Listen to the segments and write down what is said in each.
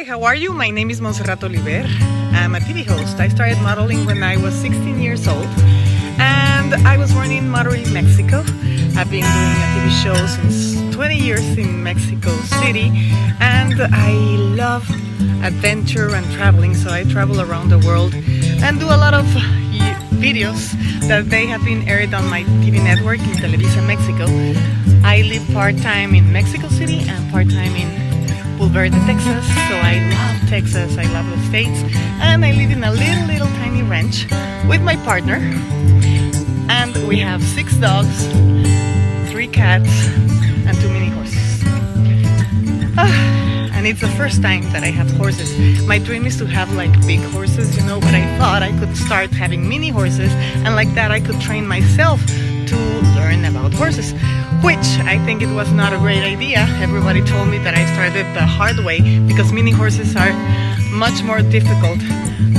Hey, how are you? My name is Montserrat Oliver. I'm a TV host. I started modeling when I was 16 years old and I was born in Monterrey, Mexico. I've been doing a TV show since 20 years in Mexico City and I love adventure and traveling so I travel around the world and do a lot of videos that they have been aired on my TV network in Televisa Mexico. I live part-time in Mexico City and part-time in Bulverde, Texas. So I love Texas, I love the States. And I live in a little, little tiny ranch with my partner. And we have six dogs, three cats, and two mini horses. Ah and it's the first time that I have horses. My dream is to have like big horses, you know, but I thought I could start having mini horses and like that I could train myself to learn about horses, which I think it was not a great idea. Everybody told me that I started the hard way because mini horses are much more difficult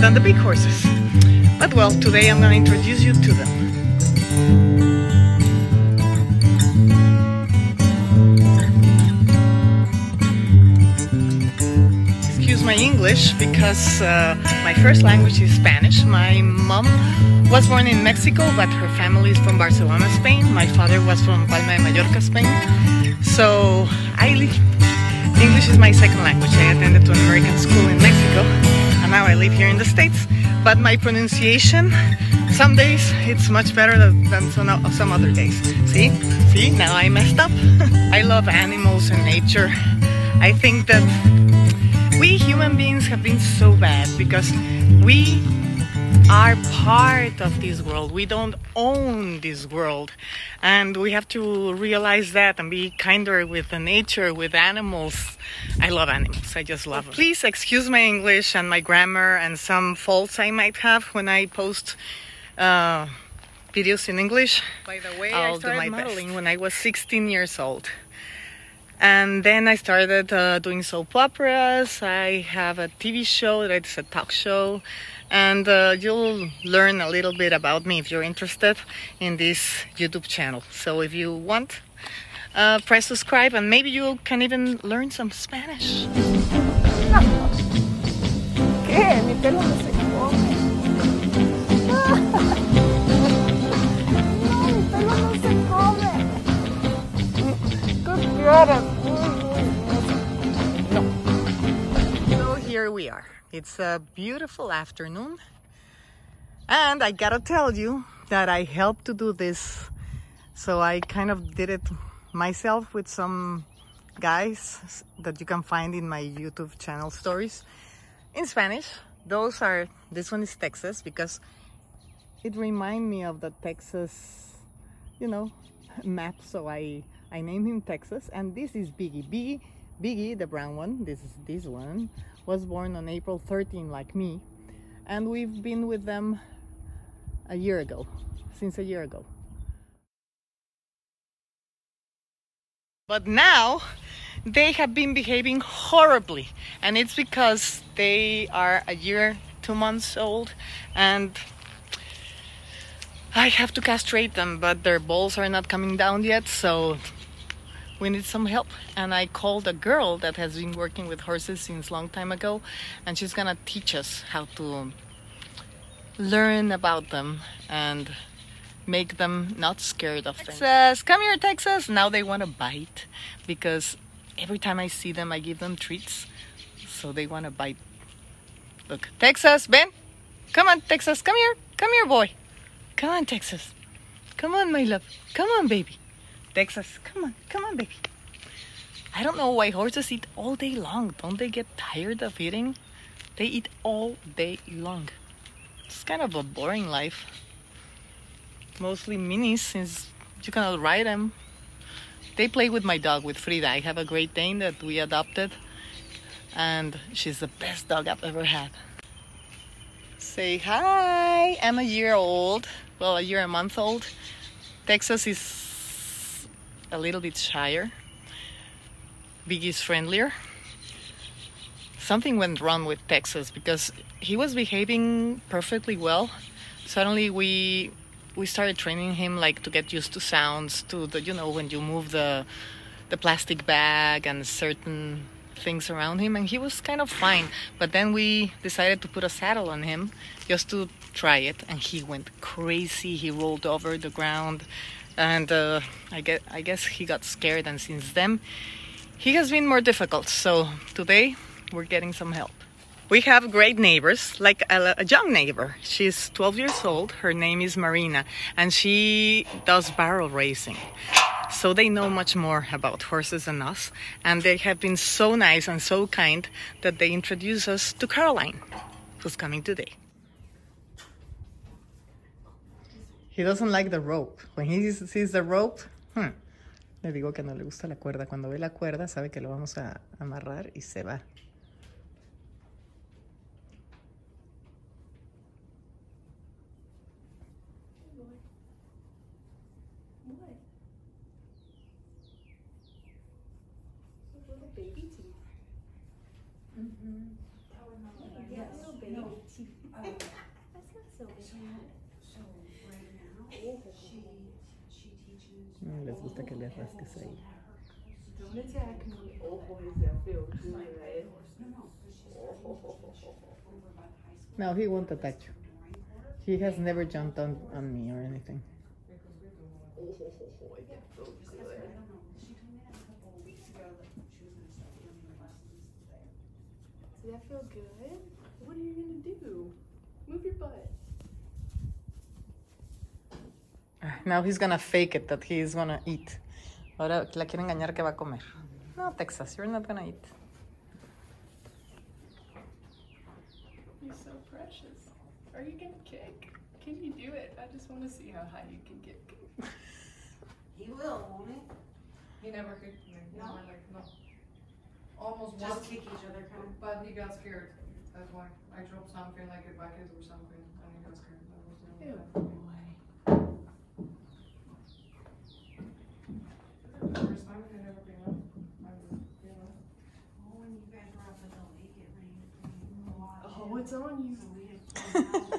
than the big horses. But well, today I'm going to introduce you to them. My English because uh, my first language is Spanish. My mom was born in Mexico, but her family is from Barcelona, Spain. My father was from Palma de Mallorca, Spain. So I live, English is my second language. I attended to an American school in Mexico, and now I live here in the States. But my pronunciation, some days it's much better than some other days. See, see, now I messed up. I love animals and nature. I think that we human beings have been so bad because we are part of this world. We don't own this world. And we have to realize that and be kinder with the nature, with animals. I love animals. I just love them. Please excuse my English and my grammar and some faults I might have when I post uh, videos in English. By the way, I'll I started modeling best. when I was 16 years old. And then I started uh, doing soap operas. I have a TV show that's a talk show. And uh, you'll learn a little bit about me if you're interested in this YouTube channel. So if you want, uh, press subscribe and maybe you can even learn some Spanish. ¿Qué? Mi no here we are. It's a beautiful afternoon. And I gotta tell you that I helped to do this. So I kind of did it myself with some guys that you can find in my YouTube channel stories in Spanish. Those are, this one is Texas because it reminds me of the Texas, you know, map. So I I named him Texas and this is Biggie. Biggie, Biggie, the brown one, this is this one, was born on April 13 like me and we've been with them a year ago, since a year ago. But now they have been behaving horribly and it's because they are a year, two months old and I have to castrate them, but their balls are not coming down yet, so we need some help. And i called a girl that has been working with horses since a long time ago and she's gonna teach us how to learn about them and make them not scared of texas things. come here texas. Now they want to bite because every time i see them i give them treats so they want to bite. Look texas ben come on texas come here. Come here boy. Come on texas. Come on my love. Come on baby Texas. Come on, come on, baby. I don't know why horses eat all day long. Don't they get tired of eating? They eat all day long. It's kind of a boring life. Mostly minis since you cannot ride them. They play with my dog, with Frida. I have a Great Dane that we adopted, and she's the best dog I've ever had. Say hi. I'm a year old. Well, a year and a month old. Texas is a little bit shyer. Biggie's friendlier. Something went wrong with Texas because he was behaving perfectly well. Suddenly we we started training him like to get used to sounds, to the you know when you move the the plastic bag and certain things around him, and he was kind of fine. But then we decided to put a saddle on him just to try it, and he went crazy. He rolled over the ground, and uh, I guess I guess he got scared. And since then, he has been more difficult. So today we're getting some help. We have great neighbors, like a, a, young neighbor. She's 12 years old. Her name is Marina, and she does barrel racing. So they know much more about horses than us, and they have been so nice and so kind that they introduce us to Caroline, who's coming today. He doesn't like the rope. When he sees the rope, hmm, le digo que no le gusta la cuerda. Cuando ve la cuerda, sabe que lo vamos a amarrar y se va. Gusta que rasques ahí. No, he won't attack you. He has never jumped on, on me or anything. Does that feel good? What are you gonna do? Move your butt. Now he's gonna fake it that he's gonna eat. Ahora la quiere engañar que va a comer. No, Texas, you're not gonna eat. You're so precious. Are you gonna kick? Can you do it? I just want to see how high you can kick. he will, won't he? He never kicked me. No? Never, like, no. Almost Just once, kick each other, kind of. but he got scared. That's why. I dropped something like a bucket or something, and he got scared. That was the Ew, only boy. time. The first time he never been up. I was, you know. Oh, when you guys were up at the lake, it rained a lot. Oh, it's on you. So we had fun house, and you're like, oh, because when it rains like that, you don't know.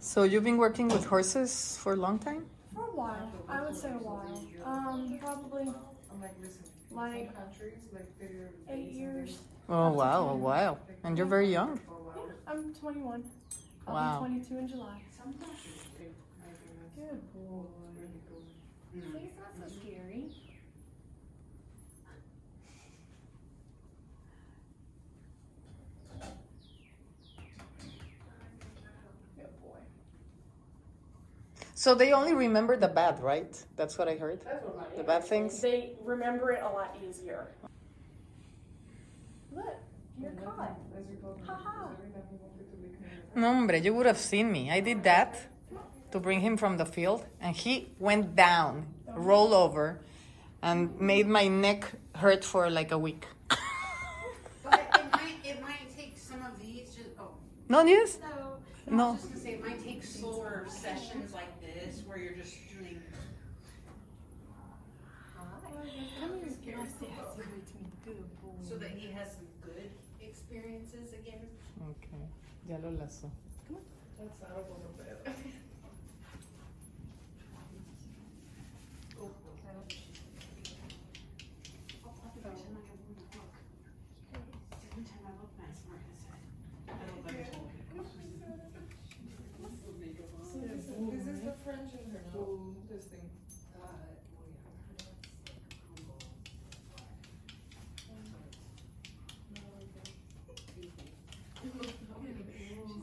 So you've been working with horses for a long time? For a while, I would say a while. Um, probably I'm like, listen. Like, countries, like, they're. eight years. Oh wow, a while. And you're very young. For a while. Yeah, I'm 21. I'll Wow. be 22 in July. Sometimes. Good boy. See, it's not so scary. So they only remember the bad, right? That's what I heard. That's what my The bad things. They remember it a lot easier. Look, you're caught. Haha. No, hombre, you would have seen me. I did that to bring him from the field, and he went down, rolled over, and made my neck hurt for like a week. But it might, it might take some of these, just, oh, No news? no. No. I was just gonna say, it might take slower sessions like this, where you're just doing. Come here, girl. Sassy boy to me. Good boy. So that he has some good experiences again. Okay, ya lo lazo. That's out of the bed. It every time I have one to look. Every time I look, my smart has said, I look like a total So this is, this is the French This thing.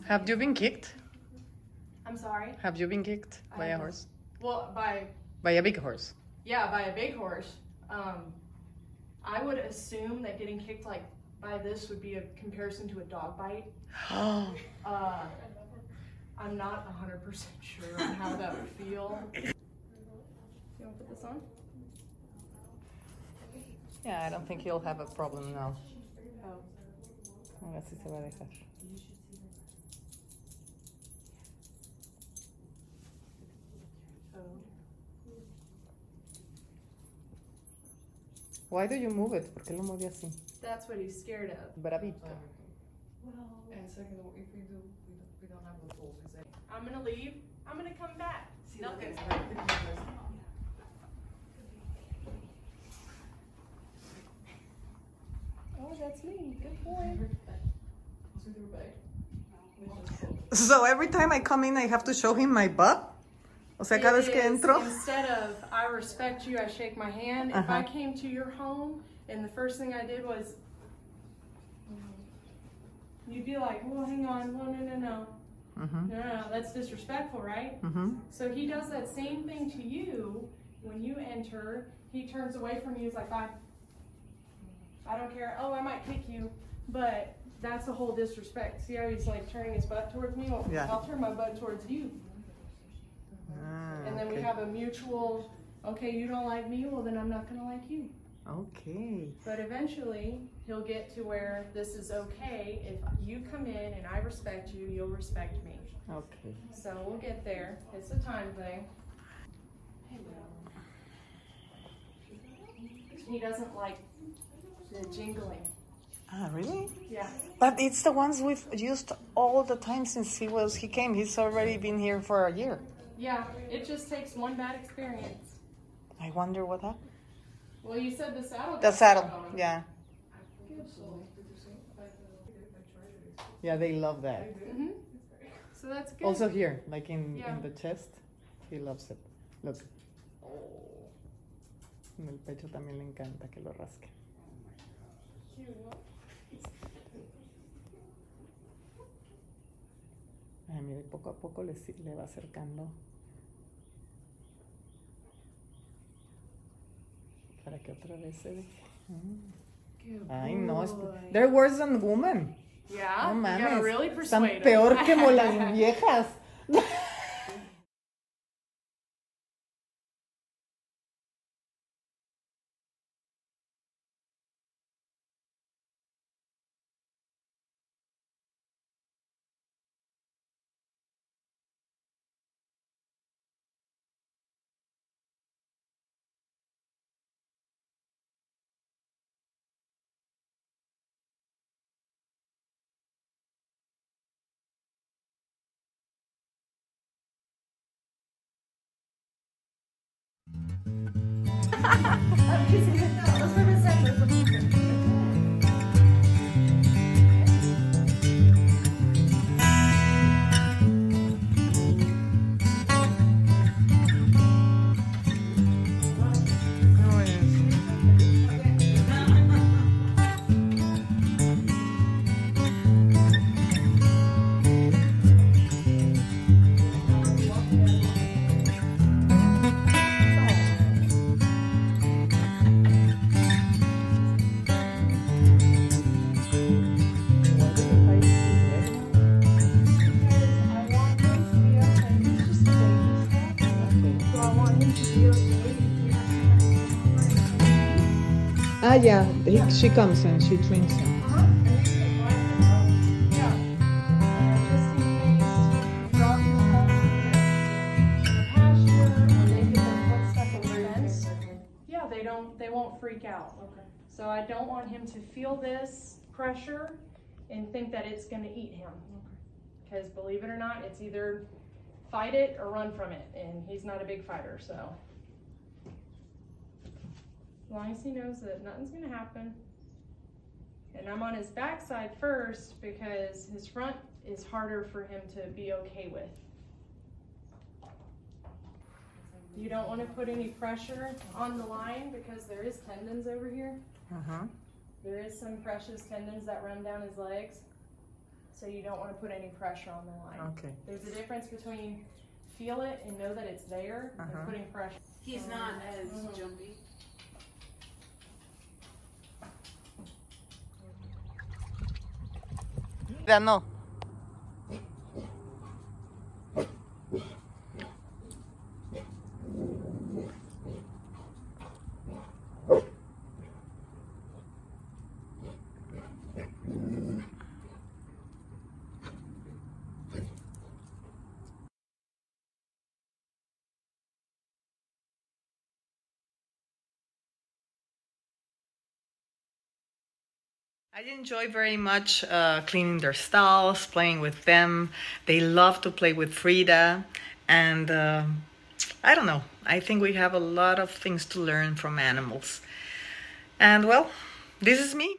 Have you been kicked? I'm sorry. Have you been kicked by a horse? Well, by By a big horse? yeah, by a big horse. Um, I would assume that getting kicked like by this would be a comparison to a dog bite. Oh, Uh, I'm not 100% sure on how that would feel. You want to put this on? yeah, I don't think you'll have a problem now. Oh. Ahora sí se va a dejar. oh. Why do you move it? ¿Por qué lo mueve así? That's what he's scared of. Bravito. And second, if we do, we don't, we don't have I'm gonna leave. I'm gonna come back. See, Nothing's happening. Oh, that's me. Good boy. So every time I come in, I have to show him my butt. O sea, cada vez que entro. Instead of I respect you, I shake my hand. Uh -huh. If I uh-huh. came to your home and the first thing I did was, you'd be like, well, hang on, no, no, no, no. Mhm, No, no, no, that's disrespectful, right? mhm. So he does that same thing to you when you enter. He turns away from you. He's like, bye. I don't care. Oh, I might kick you, but that's a whole disrespect. See how he's like turning his butt towards me? Well, Yeah. I'll turn my butt towards you. Ah, And then we have a mutual, okay, you don't like me, well, then I'm not gonna like you. Okay. But eventually, he'll get to where this is okay. If you come in and I respect you, you'll respect me. Okay. So we'll get there. It's a time thing. He doesn't like the jingling. Ah, really? Yeah. But it's the ones we've used all the time since he was he came. He's already been here for a year. Yeah, it just takes one bad experience. I wonder what happened. Well, you said the saddle. The saddle. Yeah. Yeah, they love that. Mhm. So that's good. Also here, like in, Yeah. in the chest, he loves it. Look. En el pecho también le encanta que lo rasque. Ah, mire, poco a poco le, le va acercando. Para que otra vez se. Good Ay, no. They're worse than women. Yeah, No mames. really Están peor que las viejas. I want him to be okay. He's just okay. Ah, yeah. He, she comes and she drinks. Uh-huh. And you can wipe him out. Yeah. And just in case, drop your home in the pasture or they get their foot stuck in the fence. Yeah, they don't, they won't freak out. Okay. So I don't want him to feel this pressure and think that it's gonna eat him. Because believe it or not, it's either fight it or run from it, and he's not a big fighter, so. As long as he knows that nothing's gonna happen. And I'm on his backside first because his front is harder for him to be okay with. You don't wanna put any pressure on the line because there is tendons over here. Uh-huh. There is some precious tendons that run down his legs, so you don't want to put any pressure on the line. Okay. There's a difference between feel it and know that it's there Uh-huh. and putting pressure. He's not as Mhm. jumpy. Ya no. I enjoy very much uh, cleaning their stalls, playing with them. They love to play with Frida. And uh, I don't know, I think we have a lot of things to learn from animals. And well, this is me.